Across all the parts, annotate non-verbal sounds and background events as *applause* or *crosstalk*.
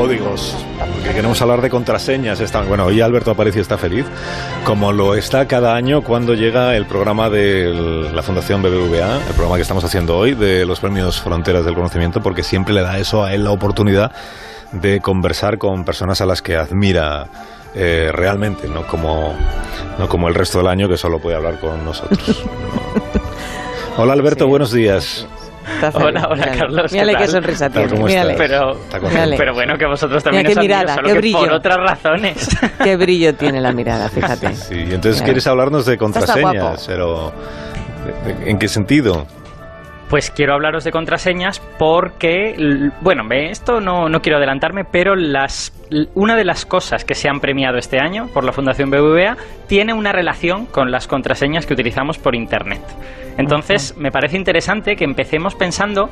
códigos, porque queremos hablar de contraseñas. Está, bueno, hoy Alberto Aparicio está feliz, como lo está cada año cuando llega el programa de la Fundación BBVA, el programa que estamos haciendo hoy, de los premios Fronteras del Conocimiento, porque siempre le da eso a él la oportunidad de conversar con personas a las que admira eh, realmente, no como, no como el resto del año que solo puede hablar con nosotros. *laughs* Hola Alberto, buenos días. Hola, hola Carlos. Mírale qué, sonrisa tiene. Pero, pero bueno, que vosotros también Mira qué mirada, qué brillo. por otras razones. *laughs* qué brillo tiene la mirada, fíjate. Sí, entonces quieres hablarnos de contraseñas, pero ¿en qué sentido? Pues quiero hablaros de contraseñas porque, bueno, esto no, no quiero adelantarme, pero las, una de las cosas que se han premiado este año por la Fundación BBVA tiene una relación con las contraseñas que utilizamos por Internet. Entonces, me parece interesante que empecemos pensando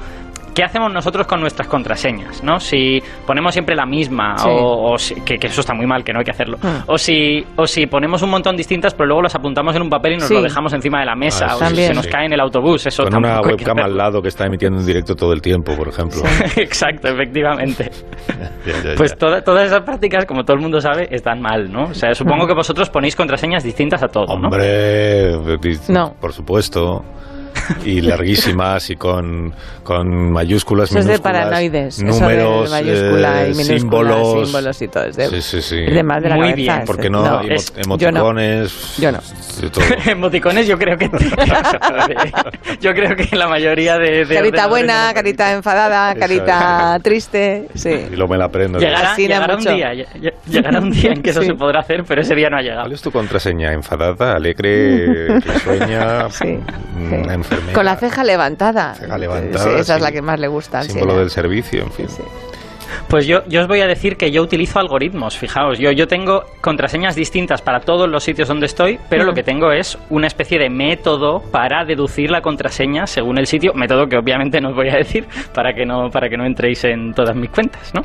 ¿qué hacemos nosotros con nuestras contraseñas? ¿no? Si ponemos siempre la misma, o, que, eso está muy mal, que no hay que hacerlo, ah. o, si, o si ponemos un montón distintas, pero luego las apuntamos en un papel y nos lo dejamos encima de la mesa, ah, o si se nos cae en el autobús. Eso con una webcam al lado que está emitiendo en directo todo el tiempo, por ejemplo. *laughs* Exacto, efectivamente. *laughs* Pues todas esas prácticas, como todo el mundo sabe, están mal, ¿no? O sea, supongo que vosotros ponéis contraseñas distintas a todo, Hombre, no. por supuesto y larguísimas y con, con mayúsculas, eso minúsculas, es de paranoides, números, eso de mayúscula y eh, símbolos, símbolos y todo. Es de, sí, sí, sí. de más de la Muy cabeza, bien, porque no, no es, emoticones. Yo no. Yo no. emoticones yo *laughs* creo que *laughs* yo creo que la mayoría de, de carita buena, carita enfadada, carita triste, sí. Y lo me la aprendo. Llegará, llegará un día, llegará un día en que eso *laughs* se podrá hacer, pero ese día no ha llegado. ¿Cuál es tu contraseña? Enfadada, alegre, que sueña, sí. con la ceja levantada. Ceja levantada. esa es la que más le gusta. Símbolo del servicio, en fin. Pues yo, yo, os voy a decir que yo utilizo algoritmos, fijaos, yo, yo tengo contraseñas distintas para todos los sitios donde estoy, pero lo que tengo es una especie de método para deducir la contraseña según el sitio, método que obviamente no os voy a decir para que no, para que no entréis en todas mis cuentas, ¿no?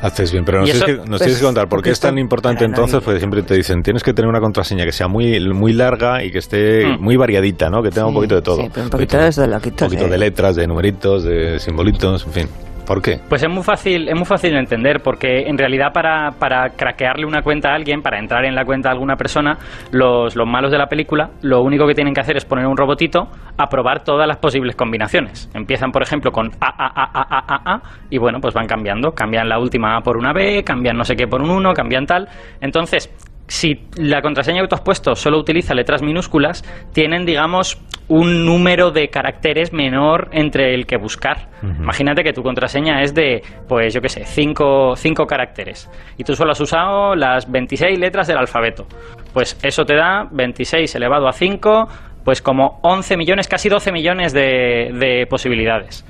Haces bien, pero nos, tienes, que, nos tienes, que, pues, contar, ¿por qué es tan importante entonces? Porque siempre te dicen, tienes que tener una contraseña que sea muy, muy larga y que esté mm. muy variadita, ¿no? Que tenga un poquito de todo. Sí, pero un poquito de, un poquito de letras, de numeritos, de simbolitos, en fin. ¿Por qué? Pues es muy fácil, es muy fácil de entender, porque en realidad para, para craquearle una cuenta a alguien, para entrar en la cuenta de alguna persona, los, los malos de la película lo único que tienen que hacer es poner un robotito a probar todas las posibles combinaciones. Empiezan, por ejemplo, con A, A, A, A, A, A, A, y bueno, pues van cambiando. Cambian la última A por una B, cambian no sé qué por un 1, cambian tal. Entonces, si la contraseña que tú has puesto solo utiliza letras minúsculas, tienen, digamos, un número de caracteres menor entre el que buscar. Imagínate que tu contraseña es de, pues yo qué sé, 5 cinco, caracteres. Y tú solo has usado las 26 letras del alfabeto. Pues eso te da 26 elevado a 5, pues como 11 millones, casi 12 millones de, de posibilidades.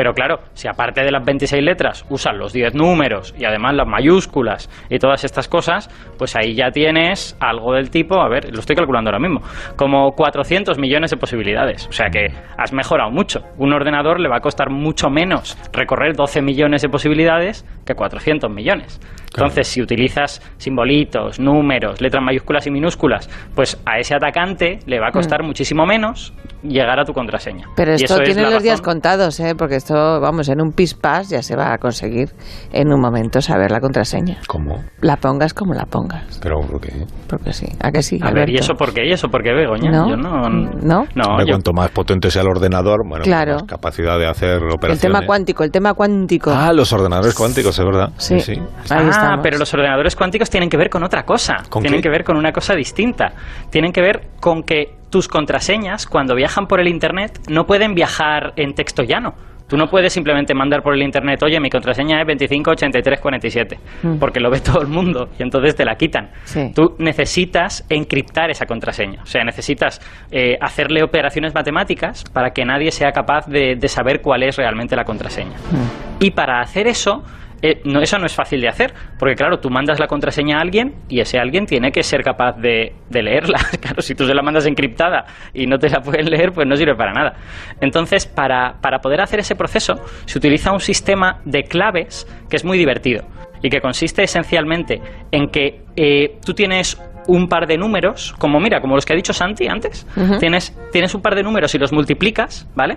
Pero claro, si aparte de las 26 letras usan los 10 números y además las mayúsculas y todas estas cosas, pues ahí ya tienes algo del tipo, a ver, lo estoy calculando ahora mismo, como 400 millones de posibilidades. O sea que has mejorado mucho. Un ordenador le va a costar mucho menos recorrer 12 millones de posibilidades que 400 millones. Entonces, si utilizas simbolitos, números, letras mayúsculas y minúsculas, pues a ese atacante le va a costar mm. muchísimo menos llegar a tu contraseña. Pero esto tiene los días contados, ¿eh? porque esto, vamos, en un pispas ya se va a conseguir en un momento saber la contraseña. ¿Cómo? La pongas como la pongas. ¿Pero por qué? Porque sí. ¿A que sí? A ver, ¿y eso por qué? ¿Y eso por qué, Begoña? ¿No? Yo no... ¿No? no Cuanto más potente sea el ordenador, bueno, más capacidad de hacer operaciones. El tema cuántico, el tema cuántico. Ah, los ordenadores cuánticos, es verdad. Sí, sí. ah, pero los ordenadores cuánticos tienen que ver con otra cosa. tienen que ver con una cosa distinta. Tienen que ver con que tus contraseñas, cuando viajan por el Internet, no pueden viajar en texto llano. Tú no puedes simplemente mandar por el internet, oye, mi contraseña es 258347, mm. porque lo ve *laughs* todo el mundo y entonces te la quitan. Tú necesitas encriptar esa contraseña, o sea, necesitas eh, hacerle operaciones matemáticas para que nadie sea capaz de, saber cuál es realmente la contraseña. Mm. Y para hacer eso, eh, no, eso no es fácil de hacer, porque claro, tú mandas la contraseña a alguien y ese alguien tiene que ser capaz de, leerla. *laughs* Claro, si tú se la mandas encriptada y no te la pueden leer, pues no sirve para nada. Entonces, para, para poder hacer ese proceso, se utiliza un sistema de claves que es muy divertido y que consiste esencialmente en que eh, tú tienes un par de números, como mira, como los que ha dicho Santi antes, tienes, tienes un par de números y los multiplicas, ¿vale?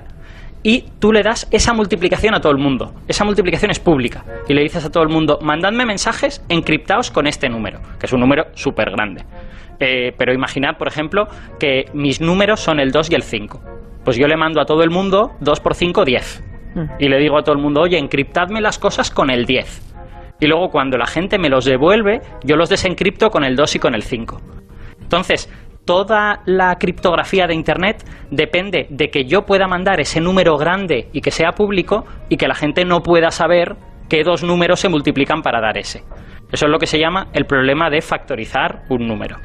Y tú le das esa multiplicación a todo el mundo. Esa multiplicación es pública. Y le dices a todo el mundo, mandadme mensajes encriptados con este número, que es un número súper grande. Eh, pero imaginad, por ejemplo, que mis números son el 2 y el 5. Pues yo le mando a todo el mundo 2 por 5, 10. Mm. Y le digo a todo el mundo, oye, encriptadme las cosas con el 10. Y luego cuando la gente me los devuelve, yo los desencripto con el 2 y con el 5. Entonces, toda la criptografía de Internet depende de que yo pueda mandar ese número grande y que sea público y que la gente no pueda saber qué dos números se multiplican para dar ese. Eso es lo que se llama el problema de factorizar un número.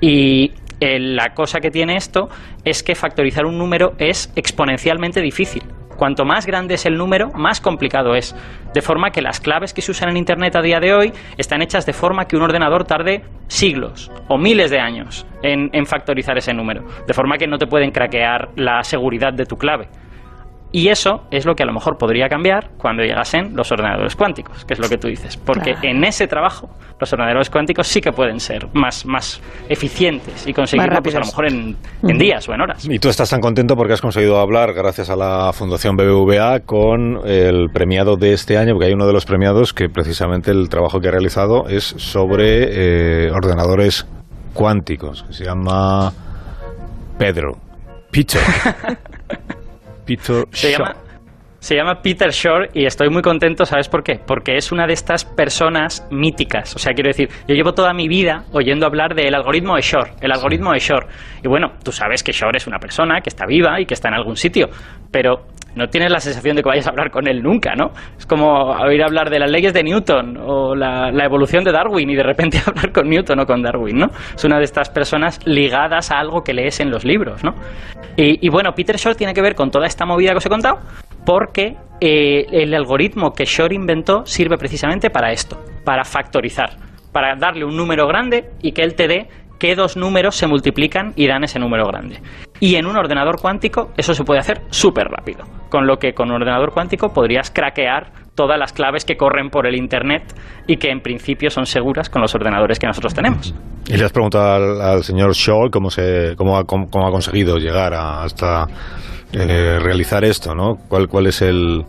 Y eh, la cosa que tiene esto es que factorizar un número es exponencialmente difícil. Cuanto más grande es el número, más complicado es. De forma que las claves que se usan en Internet a día de hoy están hechas de forma que un ordenador tarde siglos o miles de años en, factorizar ese número. De forma que no te pueden craquear la seguridad de tu clave. Y eso es lo que a lo mejor podría cambiar cuando llegasen los ordenadores cuánticos, que es lo que tú dices. Porque en ese trabajo los ordenadores cuánticos sí que pueden ser más, más eficientes y conseguirlo pues, a lo mejor en, días o en horas. Y tú estás tan contento porque has conseguido hablar, gracias a la Fundación BBVA, con el premiado de este año, porque hay uno de los premiados que precisamente el trabajo que ha realizado es sobre eh, ordenadores cuánticos, que se llama Pedro. *laughs* Peter. se Llama, se llama Peter Shore y estoy muy contento, ¿sabes por qué? Porque es una de estas personas míticas. O sea, quiero decir, yo llevo toda mi vida oyendo hablar del algoritmo de Shore, el algoritmo de Shore. Y bueno, tú sabes que Shore es una persona que está viva y que está en algún sitio, pero no tienes la sensación de que vayas a hablar con él nunca, ¿no? Es como oír hablar de las leyes de Newton o la, evolución de Darwin y de repente *laughs* hablar con Newton o con Darwin, ¿no? Es una de estas personas ligadas a algo que lees en los libros, ¿no? Y, bueno, Peter Shor tiene que ver con toda esta movida que os he contado porque eh, el algoritmo que Shor inventó sirve precisamente para esto, para factorizar, para darle un número grande y que él te dé qué dos números se multiplican y dan ese número grande. Y en un ordenador cuántico eso se puede hacer súper rápido, con lo que con un ordenador cuántico podrías craquear todas las claves que corren por el Internet y que en principio son seguras con los ordenadores que nosotros tenemos. Y le has preguntado al, señor Scholl cómo, se, cómo, ha, cómo, ha conseguido llegar a, hasta eh, realizar esto, ¿no? ¿Cuál, cuál es el,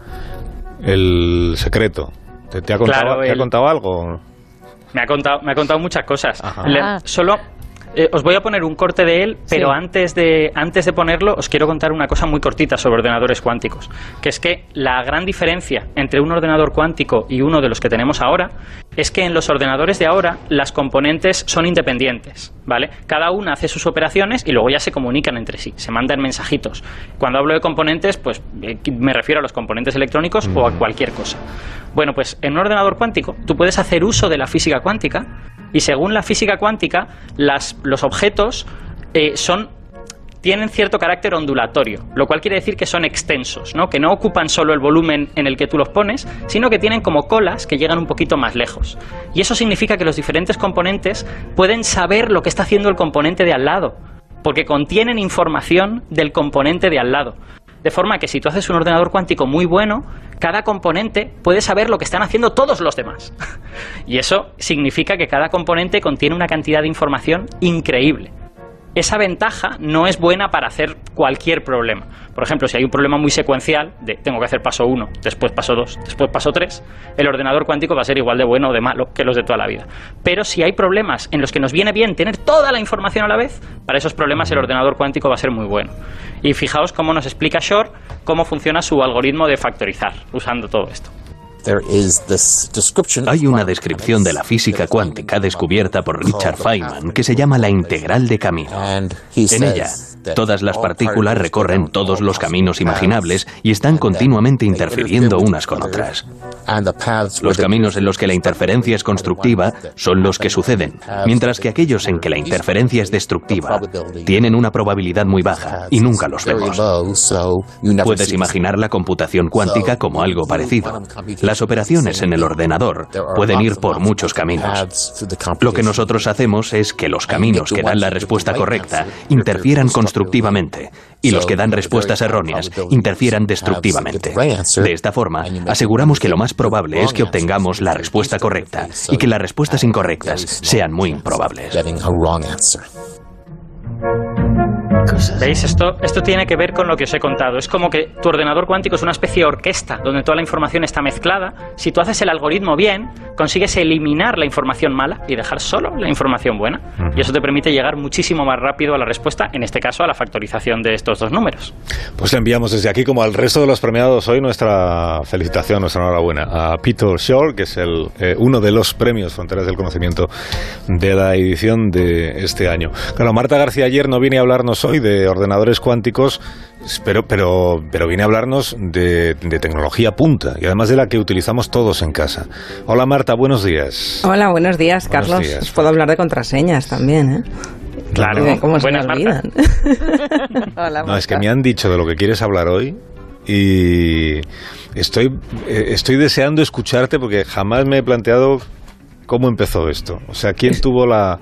el secreto? ¿Te, ha, contado, ¿te ha contado algo? Me ha contado, me ha contado muchas cosas. solo eh, os voy a poner un corte de él, pero antes, de, antes de ponerlo os quiero contar una cosa muy cortita sobre ordenadores cuánticos, que es que la gran diferencia entre un ordenador cuántico y uno de los que tenemos ahora es que en los ordenadores de ahora las componentes son independientes, ¿vale? Cada una hace sus operaciones y luego ya se comunican entre sí, se mandan mensajitos. Cuando hablo de componentes, pues eh, me refiero a los componentes electrónicos o a cualquier cosa. Bueno, pues en un ordenador cuántico tú puedes hacer uso de la física cuántica y según la física cuántica, los objetos eh, son tienen cierto carácter ondulatorio, lo cual quiere decir que son extensos, ¿no? que no ocupan solo el volumen en el que tú los pones, sino que tienen como colas que llegan un poquito más lejos. Y eso significa que los diferentes componentes pueden saber lo que está haciendo el componente de al lado, porque contienen información del componente de al lado. De forma que si tú haces un ordenador cuántico muy bueno, cada componente puede saber lo que están haciendo todos los demás. *laughs* y eso significa que cada componente contiene una cantidad de información increíble esa ventaja no es buena para hacer cualquier problema. Por ejemplo, si hay un problema muy secuencial, de tengo que hacer paso 1, después paso 2, después paso 3, el ordenador cuántico va a ser igual de bueno o de malo que los de toda la vida. Pero si hay problemas en los que nos viene bien tener toda la información a la vez, para esos problemas el ordenador cuántico va a ser muy bueno. Y fijaos cómo nos explica Shor cómo funciona su algoritmo de factorizar usando todo esto. Hay una descripción de la física cuántica descubierta por Richard Feynman que se llama la integral de camino. En ella, todas las partículas recorren todos los caminos imaginables y están continuamente interfiriendo unas con otras. Los caminos en los que la interferencia es constructiva son los que suceden, mientras que aquellos en que la interferencia es destructiva tienen una probabilidad muy baja y nunca los vemos. Puedes imaginar la computación cuántica como algo parecido. Las operaciones en el ordenador pueden ir por muchos caminos. Lo que nosotros hacemos es que los caminos que dan la respuesta correcta interfieran constructivamente y los que dan respuestas erróneas interfieran destructivamente. De esta forma, aseguramos que lo más probable es que obtengamos la respuesta correcta y que las respuestas incorrectas sean muy improbables. ¿Veis? Esto, esto tiene que ver con lo que os he contado. Es como que tu ordenador cuántico es una especie de orquesta donde toda la información está mezclada. Si tú haces el algoritmo bien, consigues eliminar la información mala y dejar solo la información buena. Y eso te permite llegar muchísimo más rápido a la respuesta, en este caso a la factorización de estos dos números. Pues le enviamos desde aquí, como al resto de los premiados hoy, nuestra felicitación, nuestra enhorabuena a Peter Shore, que es el, eh, uno de los premios Fronteras del Conocimiento de la edición de este año. Claro, Marta García ayer no viene a hablarnos hoy de ordenadores cuánticos, pero, pero, pero viene a hablarnos de, de tecnología punta y además de la que utilizamos todos en casa. Hola Marta, buenos días. Hola, buenos días, Buenos Carlos. días. Os puedo hablar de contraseñas también, ¿eh? Claro. ¿Cómo se Buenas? *laughs* Hola, No, es que me han dicho de lo que quieres hablar hoy y estoy, eh, estoy deseando escucharte porque jamás me he planteado cómo empezó esto. O sea, quién tuvo la,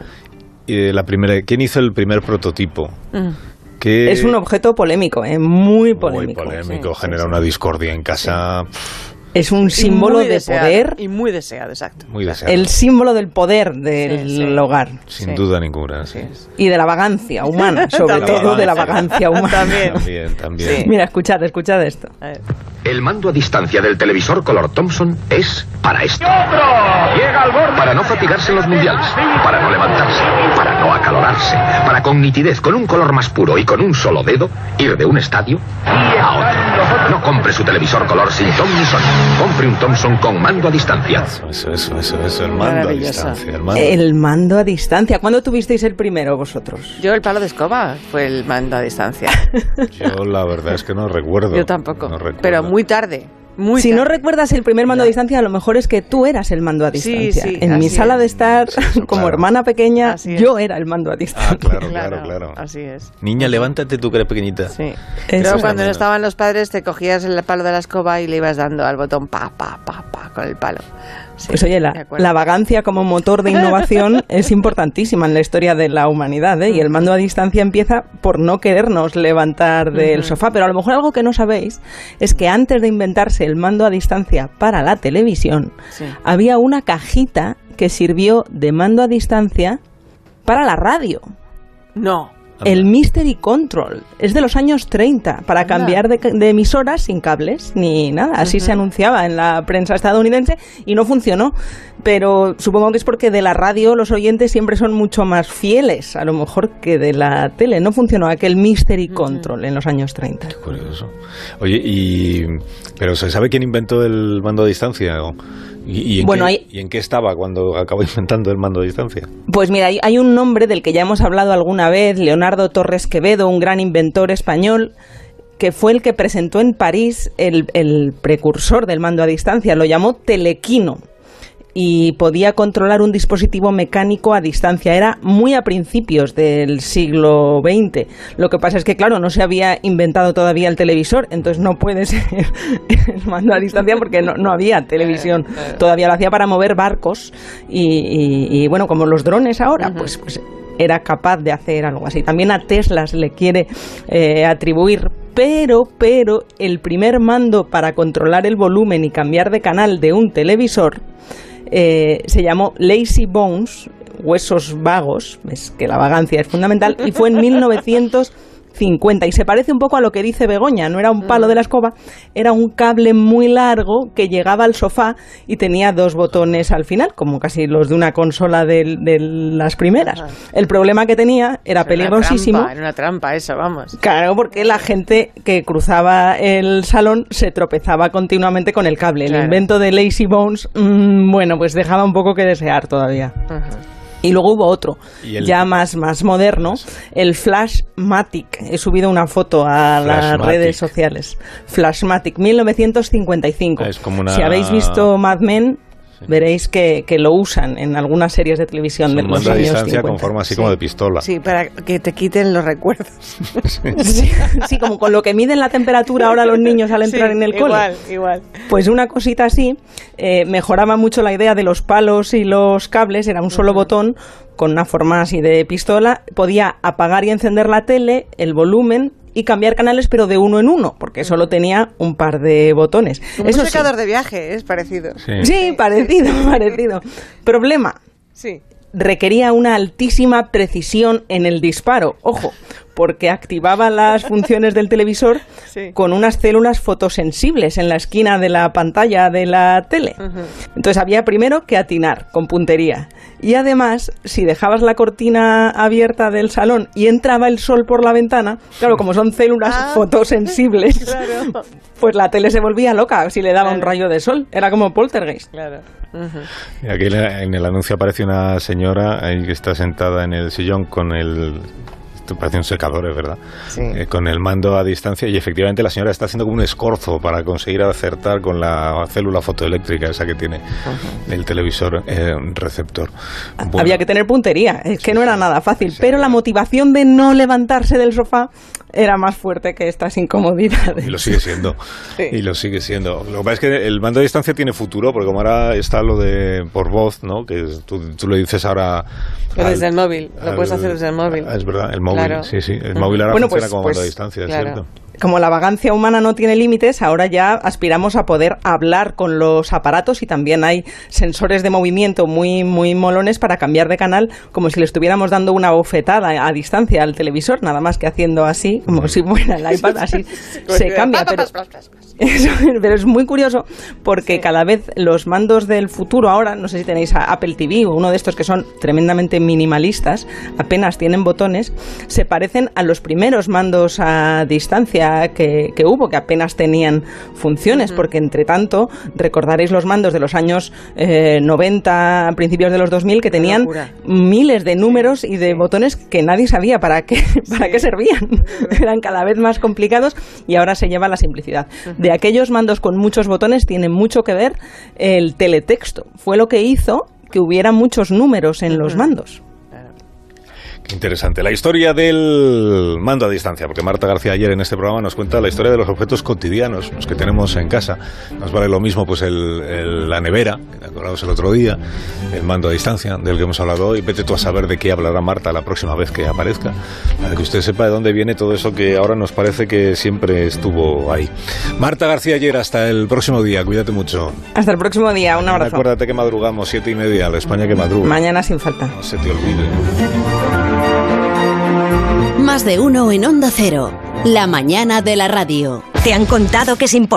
eh, la primera, quién hizo el primer prototipo. Mm. ¿Qué- Es un objeto polémico, ¿eh? Muy muy polémico. polémico, sí, genera sí, una discordia en casa Es un símbolo de deseado, poder, Y muy deseado, exacto. muy deseado. el símbolo del poder del Sí, sí. hogar sin sí. duda ninguna. sí. y de la vagancia humana, *laughs* sobre todo de la vagancia *laughs* humana. También. También, también. Sí. Mira, escuchad, escuchad esto. A ver. El mando a distancia del televisor color Thompson es para esto. Para no fatigarse en los mundiales, para no levantarse, para no acalorarse, para con nitidez, con un color más puro y con un solo dedo, ir de un estadio a. No compre su televisor color sin Tom ni Son. Compre un Thompson con mando a distancia. Eso, eso, eso, eso, el mando a distancia. El mando. El mando a distancia. ¿Cuándo tuvisteis el primero vosotros? Yo el palo de escoba fue el mando a distancia. *laughs* Yo la verdad es que no recuerdo. Yo tampoco. No recuerdo. pero muy tarde. Muy si no recuerdas el primer mando a distancia, a lo mejor es que tú eras el mando a Sí, distancia. sí, en mi sala es. de estar, Sí, eso, como claro. hermana pequeña, yo era el mando a distancia. Ah, claro, claro, claro. Así es. Niña, levántate tú que eres pequeñita. Sí. Es cuando no estaban los padres te cogías el palo de la escoba y le ibas dando al botón pa, pa, pa, pa con el palo. Sí, Pues oye, la, la vagancia como motor de innovación *laughs* es importantísima en la historia de la humanidad, ¿eh? Y el mando a distancia empieza por no querernos levantar del sofá. Pero a lo mejor algo que no sabéis es que antes de inventarse el mando a distancia para la televisión, Sí. había una cajita que sirvió de mando a distancia para la radio. No. El Mystery Control es de los años 30 para Anda. cambiar de, de emisoras sin cables ni nada. Así se anunciaba en la prensa estadounidense y no funcionó. Pero supongo que es porque de la radio los oyentes siempre son mucho más fieles, a lo mejor que de la tele. No funcionó aquel Mystery Control en los años 30. Curioso. Oye, y. ¿Pero se sabe quién inventó el mando a distancia? ¿O- ¿Y, en Bueno, qué, hay- ¿Y en qué estaba cuando acabó *laughs* inventando el mando a distancia? Pues mira, hay, hay un nombre del que ya hemos hablado alguna vez, Leonardo Torres Quevedo, un gran inventor español, que fue el que presentó en París el, el precursor del mando a distancia, lo llamó telequino y podía controlar un dispositivo mecánico a distancia. Era muy a principios del siglo XX. Lo que pasa es que, claro, no se había inventado todavía el televisor, entonces no puede ser *laughs* el mando a distancia porque no, no había televisión. Todavía lo hacía para mover barcos y, y- y, bueno, como los drones ahora, pues, pues era capaz de hacer algo así. También a Tesla se le quiere eh, atribuir, pero, pero el primer mando para controlar el volumen y cambiar de canal de un televisor eh, se llamó Lazy Bones, huesos vagos, es que la vagancia es fundamental, y fue en *laughs* 1950. Y se parece un poco a lo que dice Begoña, no era un palo de la escoba, era un cable muy largo que llegaba al sofá y tenía dos botones al final, como casi los de una consola de, de las primeras. El problema que tenía era Era una peligrosísimo. trampa, Era una trampa eso, vamos. Claro, porque la gente que cruzaba el salón se tropezaba continuamente con el cable. El invento de Lazy Bones, mm, bueno, pues dejaba un poco que desear todavía. Ujú. Y luego hubo otro, ya más, más moderno, el Flashmatic. He subido una foto a las redes sociales. Flashmatic, 1955. Es como una- Si habéis visto Mad Men, veréis que, que lo usan en algunas series de televisión de los años distancia 50. con forma así Sí. como de pistola. Sí, para que te quiten los recuerdos. Sí, sí, como con lo que miden la temperatura ahora los niños al entrar Sí, en el cole. Igual, igual. Pues una cosita así eh, mejoraba mucho la idea de los palos y los cables, era un solo botón con una forma así de pistola, podía apagar y encender la tele, el volumen y cambiar canales pero de uno en uno, porque solo tenía un par de botones. Un Eso sí, secador de viaje, es parecido. Sí. sí, parecido, parecido. Problema, Sí. requería una altísima precisión en el disparo. Ojo, porque activaba las funciones del televisor *laughs* con unas células fotosensibles en la esquina de la pantalla de la tele. Entonces había primero que atinar con puntería. Y además, si dejabas la cortina abierta del salón y entraba el sol por la ventana, claro, como son células ah. fotosensibles, *laughs* pues la tele se volvía loca si le daba un rayo de sol. Era como poltergeist. Claro. Y aquí en el anuncio aparece una señora ahí que está sentada en el sillón con el parece un secador, es verdad, eh, con el mando a distancia y efectivamente la señora está haciendo como un escorzo para conseguir acertar con la célula fotoeléctrica esa que tiene el televisor eh, receptor. Había que tener puntería, es que no era nada fácil, pero la motivación de no levantarse del sofá era más fuerte que estas incomodidades. Y lo sigue siendo. *laughs* Y lo sigue siendo. Lo que pasa es que el mando a distancia tiene futuro, porque como ahora está lo de por voz, ¿no? Que tú, tú le dices ahora... desde el móvil, lo puedes hacer desde el móvil. Es verdad, el móvil, sí, sí. El móvil ahora funciona pues, como mando a pues, distancia, es cierto como la vagancia humana no tiene límites, ahora ya aspiramos a poder hablar con los aparatos y también hay sensores de movimiento muy, muy molones para cambiar de canal, como si le estuviéramos dando una bofetada a distancia al televisor, nada más que haciendo así, como si fuera el iPad, así *laughs* se cambia. Pero, *laughs* pero es muy curioso porque cada vez los mandos del futuro ahora, no sé si tenéis Apple TV o uno de estos que son tremendamente minimalistas, apenas tienen botones, se parecen a los primeros mandos a distancia que, hubo, que apenas tenían funciones, porque entre tanto, recordaréis los mandos de los años 90, eh, principios de los 2000, que tenían miles de números y de botones que nadie sabía para qué, *laughs* para qué servían. *laughs* Eran cada vez más complicados y ahora se lleva la simplicidad. De aquellos mandos con muchos botones tiene mucho que ver el teletexto. Fue lo que hizo que hubiera muchos números en los mandos. Interesante. La historia del mando a distancia, porque Marta García ayer en este programa nos cuenta la historia de los objetos cotidianos, los que tenemos en casa. Nos vale lo mismo pues el, la nevera, que acordamos el otro día, el mando a distancia, del que hemos hablado hoy. Vete tú a saber de qué hablará Marta la próxima vez que aparezca, para que usted sepa de dónde viene todo eso que ahora nos parece que siempre estuvo ahí. Marta García ayer, hasta el próximo día. Cuídate mucho. Hasta el próximo día. Un abrazo. Acuérdate que madrugamos, siete y media, la España que madruga. Mañana sin falta. No se te olvide. Más de uno en Onda Cero. La mañana de la radio. ¿Te han contado que es imposible?